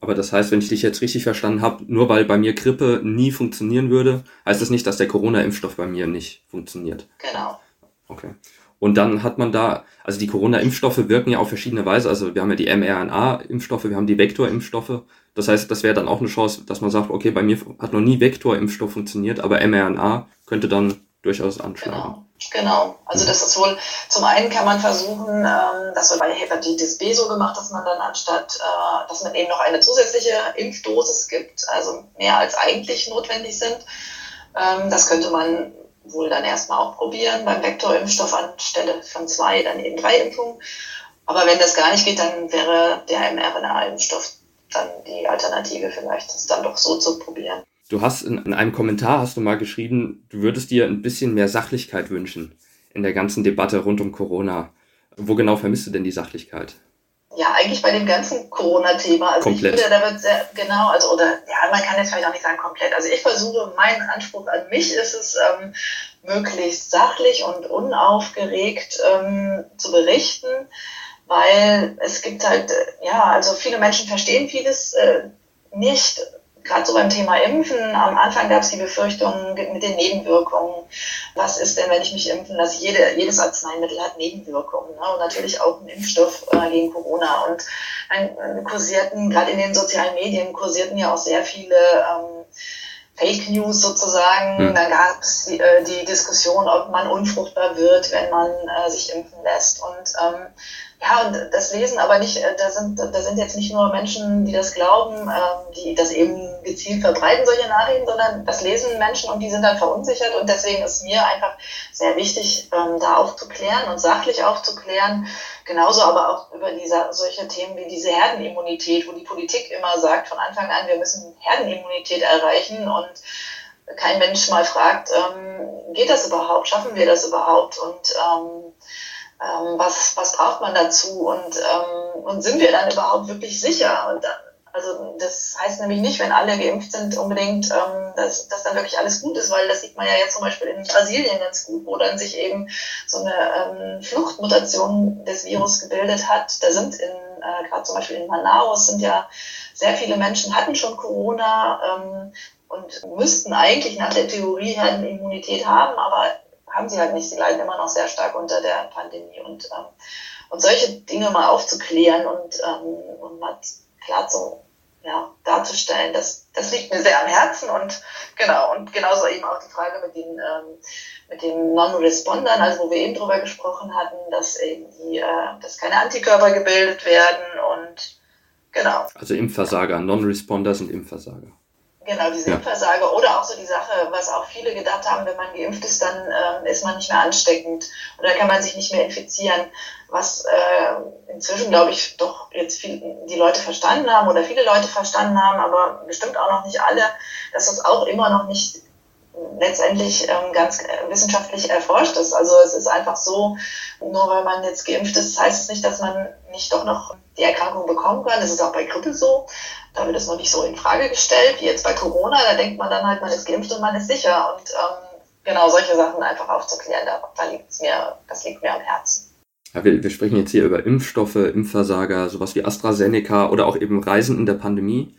Aber das heißt, wenn ich dich jetzt richtig verstanden habe, nur weil bei mir Grippe nie funktionieren würde, heißt das nicht, dass der Corona-Impfstoff bei mir nicht funktioniert. Genau. Okay. Und dann hat man da, also die Corona-Impfstoffe wirken ja auf verschiedene Weise. Also wir haben ja die mRNA-Impfstoffe, wir haben die Vektor-Impfstoffe. Das heißt, das wäre dann auch eine Chance, dass man sagt, okay, bei mir hat noch nie Vektor-Impfstoff funktioniert, aber mRNA könnte dann durchaus anschlagen. Genau. Genau, also das ist wohl, zum einen kann man versuchen, ähm, das wird bei Hepatitis B so gemacht, dass man dann anstatt, äh, dass man eben noch eine zusätzliche Impfdosis gibt, also mehr als eigentlich notwendig sind. Ähm, das könnte man wohl dann erstmal auch probieren, beim Vektorimpfstoff anstelle von zwei dann eben drei Impfungen. Aber wenn das gar nicht geht, dann wäre der mRNA-Impfstoff dann die Alternative vielleicht, das dann doch so zu probieren. Du hast in, in, einem Kommentar hast du mal geschrieben, du würdest dir ein bisschen mehr Sachlichkeit wünschen in der ganzen Debatte rund um Corona. Wo genau vermisst du denn die Sachlichkeit? Ja, eigentlich bei dem ganzen Corona-Thema. Also komplett. ich finde, da wird sehr, genau, also oder ja, man kann jetzt vielleicht auch nicht sagen komplett. Also ich versuche, mein Anspruch an mich ist es, ähm, möglichst sachlich und unaufgeregt ähm, zu berichten, weil es gibt halt, äh, ja, also viele Menschen verstehen vieles äh, nicht gerade so beim Thema Impfen, am Anfang gab es die Befürchtung mit den Nebenwirkungen. Was ist denn, wenn ich mich impfen lasse? Jede, jedes Arzneimittel hat Nebenwirkungen. Ne? Und natürlich auch ein Impfstoff äh, gegen Corona. Und dann kursierten, gerade in den sozialen Medien, kursierten ja auch sehr viele ähm, Fake News sozusagen. Mhm. Dann gab es die, äh, die Diskussion, ob man unfruchtbar wird, wenn man äh, sich impfen lässt. Und ähm, ja, und das lesen aber nicht, äh, da sind, da sind jetzt nicht nur Menschen, die das glauben, ähm, die das eben gezielt verbreiten, solche Nachrichten, sondern das lesen Menschen und die sind dann verunsichert. Und deswegen ist mir einfach sehr wichtig, ähm, da aufzuklären und sachlich aufzuklären. Genauso aber auch über diese, solche Themen wie diese Herdenimmunität, wo die Politik immer sagt von Anfang an, wir müssen Herdenimmunität erreichen und kein Mensch mal fragt, ähm, geht das überhaupt, schaffen wir das überhaupt? Und ähm, ähm, was, was braucht man dazu und, ähm, und sind wir dann überhaupt wirklich sicher? Und dann, Also das heißt nämlich nicht, wenn alle geimpft sind, unbedingt, ähm, dass, dass dann wirklich alles gut ist, weil das sieht man ja jetzt zum Beispiel in Brasilien ganz gut, wo dann sich eben so eine ähm, Fluchtmutation des Virus gebildet hat. Da sind in, äh, gerade zum Beispiel in Manaus sind ja sehr viele Menschen hatten schon Corona ähm, und müssten eigentlich nach der Theorie her eine Immunität haben, aber haben sie halt nicht. Sie leiden immer noch sehr stark unter der Pandemie und ähm, und solche Dinge mal aufzuklären und, ähm, und mal klar zu, ja, darzustellen, das, das liegt mir sehr am Herzen und genau, und genauso eben auch die Frage mit den, ähm, mit den Non-Respondern, also wo wir eben drüber gesprochen hatten, dass eben die, äh, dass keine Antikörper gebildet werden und genau. Also Impfversager, Non-Responder sind Impfversager. Genau, diese ja. Impfversage oder auch so die Sache, was auch viele gedacht haben, wenn man geimpft ist, dann ähm, ist man nicht mehr ansteckend oder kann man sich nicht mehr infizieren, was äh, inzwischen, glaube ich, doch jetzt viel, die Leute verstanden haben oder viele Leute verstanden haben, aber bestimmt auch noch nicht alle, dass das auch immer noch nicht letztendlich ähm, ganz äh, wissenschaftlich erforscht ist. Also es ist einfach so, nur weil man jetzt geimpft ist, heißt es nicht, dass man nicht doch noch die Erkrankung bekommen kann. Das ist auch bei Grippe so. Da wird es noch nicht so in Frage gestellt wie jetzt bei Corona. Da denkt man dann halt, man ist geimpft und man ist sicher. Und ähm, genau solche Sachen einfach aufzuklären, da, da liegt's mir, das liegt mir am Herzen. Ja, wir, wir sprechen jetzt hier über Impfstoffe, Impfversager, sowas wie AstraZeneca oder auch eben Reisen in der Pandemie.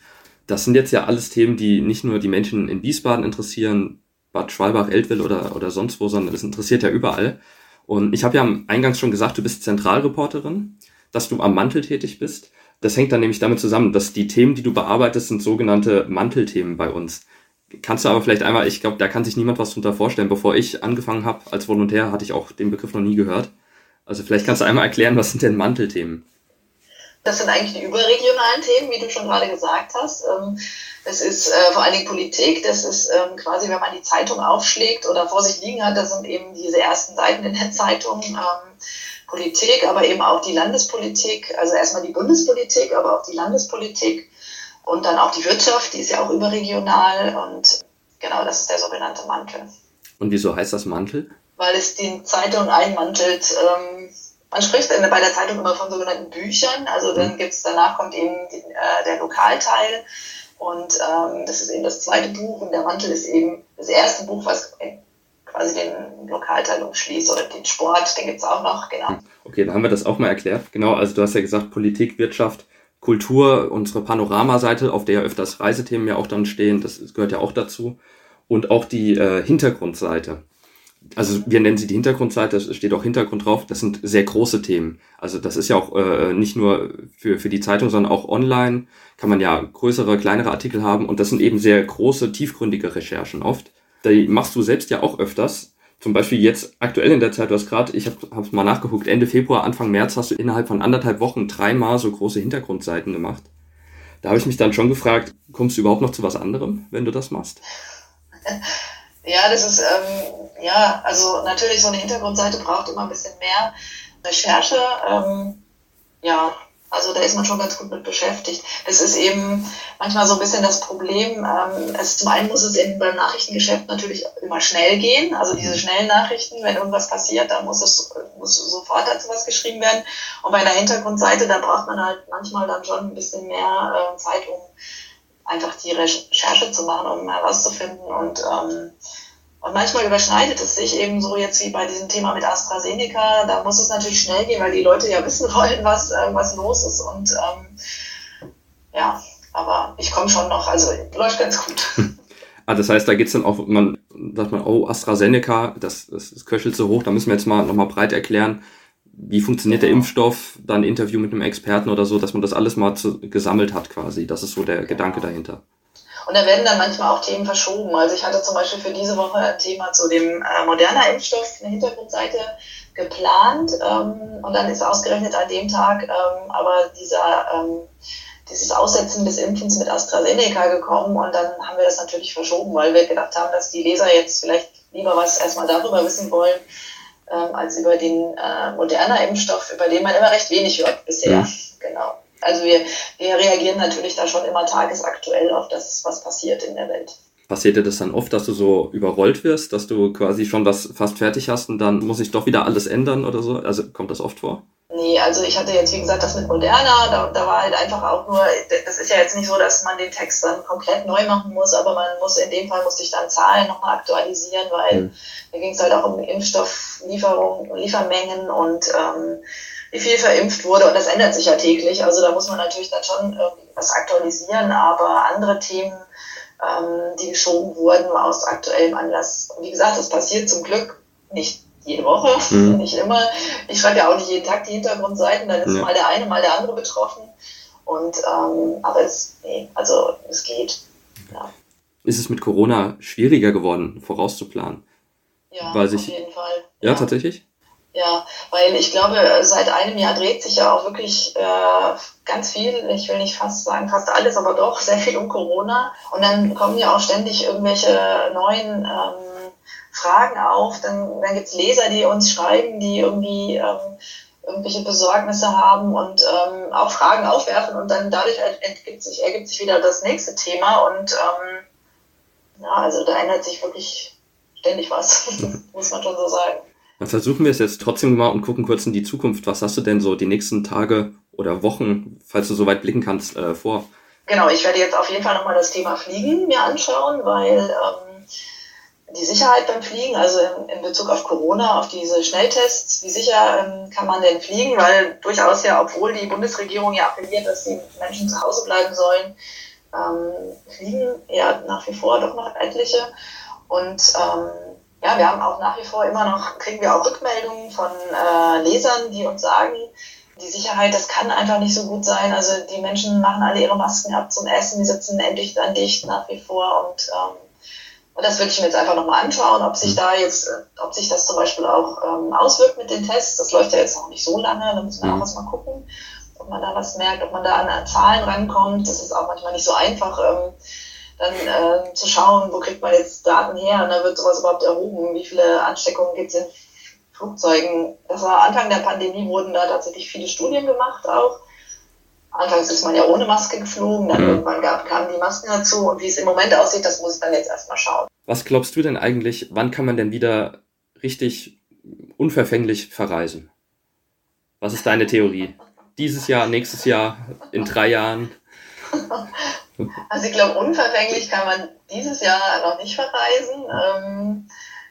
Das sind jetzt ja alles Themen, die nicht nur die Menschen in Wiesbaden interessieren, Bad Schwalbach, Eltville oder, oder sonst wo, sondern das interessiert ja überall. Und ich habe ja eingangs schon gesagt, du bist Zentralreporterin, dass du am Mantel tätig bist. Das hängt dann nämlich damit zusammen, dass die Themen, die du bearbeitest, sind sogenannte Mantelthemen bei uns. Kannst du aber vielleicht einmal, ich glaube, da kann sich niemand was drunter vorstellen. Bevor ich angefangen habe als Volontär, hatte ich auch den Begriff noch nie gehört. Also vielleicht kannst du einmal erklären, was sind denn Mantelthemen? Das sind eigentlich die überregionalen Themen, wie du schon gerade gesagt hast. Das ist äh, vor allen Dingen Politik. Das ist ähm, quasi, wenn man die Zeitung aufschlägt oder vor sich liegen hat, das sind eben diese ersten Seiten in der Zeitung. Ähm, Politik, aber eben auch die Landespolitik, also erstmal die Bundespolitik, aber auch die Landespolitik und dann auch die Wirtschaft, die ist ja auch überregional und genau, das ist der sogenannte Mantel. Und wieso heißt das Mantel? Weil es die Zeitung einmantelt. Ähm, man spricht bei der Zeitung immer von sogenannten Büchern. Also dann mhm. gibt's danach kommt eben die, äh, der Lokalteil. Und ähm, das ist eben das zweite Buch und der Mantel ist eben das erste Buch, was quasi den Lokalteil umschließt oder den Sport, den gibt's auch noch, genau. Okay, dann haben wir das auch mal erklärt. Genau, also du hast ja gesagt, Politik, Wirtschaft, Kultur, unsere Panoramaseite, auf der ja öfters Reisethemen ja auch dann stehen, das gehört ja auch dazu. Und auch die äh, Hintergrundseite also wir nennen sie die Hintergrundseite, es steht auch Hintergrund drauf, das sind sehr große Themen. Also das ist ja auch äh, nicht nur für, für die Zeitung, sondern auch online kann man ja größere, kleinere Artikel haben und das sind eben sehr große, tiefgründige Recherchen oft. Die machst du selbst ja auch öfters. Zum Beispiel jetzt aktuell in der Zeit, du hast gerade, ich habe hab mal nachgeguckt, Ende Februar, Anfang März hast du innerhalb von anderthalb Wochen dreimal so große Hintergrundseiten gemacht. Da habe ich mich dann schon gefragt, kommst du überhaupt noch zu was anderem, wenn du das machst? Ja, das ist, ähm, ja, also natürlich so eine Hintergrundseite braucht immer ein bisschen mehr Recherche. Ähm, ja, also da ist man schon ganz gut mit beschäftigt. Es ist eben manchmal so ein bisschen das Problem, ähm, es, zum einen muss es eben beim Nachrichtengeschäft natürlich immer schnell gehen. Also diese mhm. schnellen Nachrichten, wenn irgendwas passiert, dann muss es muss sofort dazu was geschrieben werden. Und bei einer Hintergrundseite, da braucht man halt manchmal dann schon ein bisschen mehr äh, Zeit, um einfach die Recherche zu machen, um herauszufinden. Und, ähm, und manchmal überschneidet es sich eben so jetzt wie bei diesem Thema mit AstraZeneca. Da muss es natürlich schnell gehen, weil die Leute ja wissen wollen, was, äh, was los ist. Und ähm, ja, aber ich komme schon noch, also läuft ganz gut. Ah, das heißt, da geht's dann auch, man sagt man, oh, AstraZeneca, das, das, das köchelt so hoch, da müssen wir jetzt mal nochmal breit erklären, wie funktioniert der Impfstoff, dann Interview mit einem Experten oder so, dass man das alles mal zu, gesammelt hat quasi. Das ist so der Gedanke dahinter. Und da werden dann manchmal auch Themen verschoben. Also ich hatte zum Beispiel für diese Woche ein Thema zu dem äh, moderner Impfstoff, eine Hintergrundseite geplant ähm, und dann ist ausgerechnet an dem Tag ähm, aber dieser ähm, dieses Aussetzen des Impfens mit AstraZeneca gekommen und dann haben wir das natürlich verschoben, weil wir gedacht haben, dass die Leser jetzt vielleicht lieber was erstmal darüber wissen wollen, ähm, als über den äh, moderner Impfstoff, über den man immer recht wenig hört bisher. Mhm. Genau. Also wir, wir reagieren natürlich da schon immer tagesaktuell auf das, was passiert in der Welt. Passiert dir das dann oft, dass du so überrollt wirst, dass du quasi schon was fast fertig hast und dann muss ich doch wieder alles ändern oder so? Also kommt das oft vor? Nee, also ich hatte jetzt, wie gesagt, das mit Moderna, da, da war halt einfach auch nur, das ist ja jetzt nicht so, dass man den Text dann komplett neu machen muss, aber man muss in dem Fall musste ich dann Zahlen nochmal aktualisieren, weil mhm. da ging es halt auch um Impfstofflieferung, Liefermengen und ähm, wie viel verimpft wurde und das ändert sich ja täglich. Also da muss man natürlich dann schon irgendwie was aktualisieren, aber andere Themen, ähm, die geschoben wurden aus aktuellem Anlass. wie gesagt, das passiert zum Glück nicht jede Woche, mhm. nicht immer. Ich schreibe ja auch nicht jeden Tag die Hintergrundseiten, dann ist ja. mal der eine, mal der andere betroffen. Und ähm, aber es, nee, also es geht. Ja. Ist es mit Corona schwieriger geworden, vorauszuplanen? Ja, weil sich, auf jeden Fall. Ja, ja, tatsächlich? Ja, weil ich glaube, seit einem Jahr dreht sich ja auch wirklich äh, ganz viel, ich will nicht fast sagen fast alles, aber doch sehr viel um Corona. Und dann kommen ja auch ständig irgendwelche neuen ähm, Fragen auf. Dann, dann gibt es Leser, die uns schreiben, die irgendwie ähm, irgendwelche Besorgnisse haben und ähm, auch Fragen aufwerfen und dann dadurch ergibt sich, ergibt sich wieder das nächste Thema und ähm, ja, also da ändert sich wirklich ständig was, muss man schon so sagen. Dann versuchen wir es jetzt trotzdem mal und gucken kurz in die Zukunft. Was hast du denn so die nächsten Tage oder Wochen, falls du so weit blicken kannst, äh, vor? Genau, ich werde jetzt auf jeden Fall nochmal das Thema Fliegen mir anschauen, weil ähm, die Sicherheit beim Fliegen, also in, in, Bezug auf Corona, auf diese Schnelltests, wie sicher ähm, kann man denn fliegen? Weil durchaus ja, obwohl die Bundesregierung ja appelliert, dass die Menschen zu Hause bleiben sollen, ähm, fliegen ja nach wie vor doch noch etliche. Und ähm, ja, wir haben auch nach wie vor immer noch, kriegen wir auch Rückmeldungen von äh, Lesern, die uns sagen, die Sicherheit, das kann einfach nicht so gut sein. Also die Menschen machen alle ihre Masken ab zum Essen, die sitzen endlich dann dicht nach wie vor und ähm, und das würde ich mir jetzt einfach nochmal anschauen, ob sich mhm. da jetzt, äh, ob sich das zum Beispiel auch ähm, auswirkt mit den Tests. Das läuft ja jetzt noch nicht so lange, da müssen wir auch mhm. erstmal gucken, ob man da was merkt, ob man da an, Zahlen rankommt. Das ist auch manchmal nicht so einfach, ähm, dann äh, zu schauen, wo kriegt man jetzt Daten her und dann wird sowas überhaupt erhoben, wie viele Ansteckungen gibt es in Flugzeugen. Das war Anfang der Pandemie, wurden da tatsächlich viele Studien gemacht auch Anfangs ist man ja ohne Maske geflogen, dann mhm. irgendwann gab, kamen die Masken dazu und wie es im Moment aussieht, das muss ich dann jetzt erstmal schauen. Was glaubst du denn eigentlich, wann kann man denn wieder richtig unverfänglich verreisen? Was ist deine Theorie? Dieses Jahr, nächstes Jahr, in drei Jahren? Also ich glaube, unverfänglich kann man dieses Jahr noch nicht verreisen. Ähm,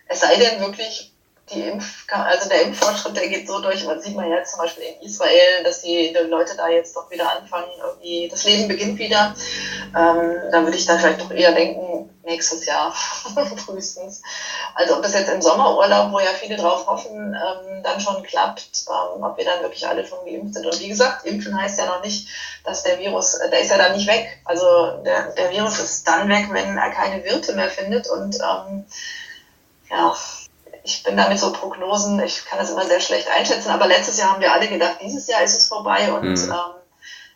es sei denn wirklich die Impf, also der Impffortschritt, der geht so durch, man sieht man jetzt zum Beispiel in Israel, dass die, die Leute da jetzt doch wieder anfangen, irgendwie, das Leben beginnt wieder. Ähm, da würde ich dann vielleicht doch eher denken, nächstes Jahr frühestens. Also ob das jetzt im Sommerurlaub, wo ja viele drauf hoffen, ähm, dann schon klappt, ähm, ob wir dann wirklich alle schon geimpft sind. Und wie gesagt, impfen heißt ja noch nicht, dass der Virus, äh, der ist ja dann nicht weg. Also der, der Virus ist dann weg, wenn er keine Wirte mehr findet und ähm, ja, ich bin da mit so Prognosen, ich kann das immer sehr schlecht einschätzen, aber letztes Jahr haben wir alle gedacht, dieses Jahr ist es vorbei und mhm. ähm,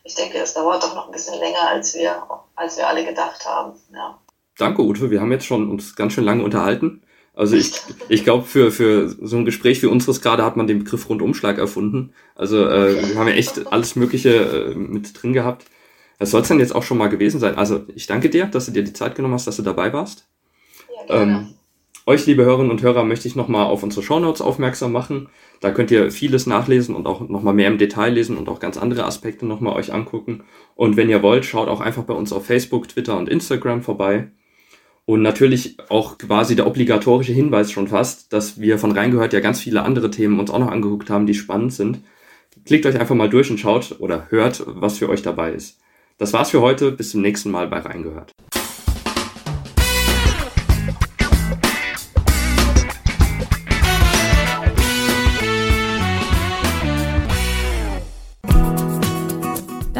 ich denke, es dauert doch noch ein bisschen länger, als wir, als wir alle gedacht haben. Ja. Danke, Ute. Wir haben jetzt schon uns ganz schön lange unterhalten. Also ich, ich glaube, für, für so ein Gespräch wie unseres gerade hat man den Begriff Rundumschlag erfunden. Also äh, wir haben ja echt alles Mögliche äh, mit drin gehabt. Das soll es dann jetzt auch schon mal gewesen sein. Also ich danke dir, dass du dir die Zeit genommen hast, dass du dabei warst. Ja, gerne. Ähm, euch, liebe Hörerinnen und Hörer, möchte ich nochmal auf unsere Shownotes aufmerksam machen. Da könnt ihr vieles nachlesen und auch nochmal mehr im Detail lesen und auch ganz andere Aspekte nochmal euch angucken. Und wenn ihr wollt, schaut auch einfach bei uns auf Facebook, Twitter und Instagram vorbei. Und natürlich auch quasi der obligatorische Hinweis schon fast, dass wir von Reingehört ja ganz viele andere Themen uns auch noch angeguckt haben, die spannend sind. Klickt euch einfach mal durch und schaut oder hört, was für euch dabei ist. Das war's für heute. Bis zum nächsten Mal bei Reingehört.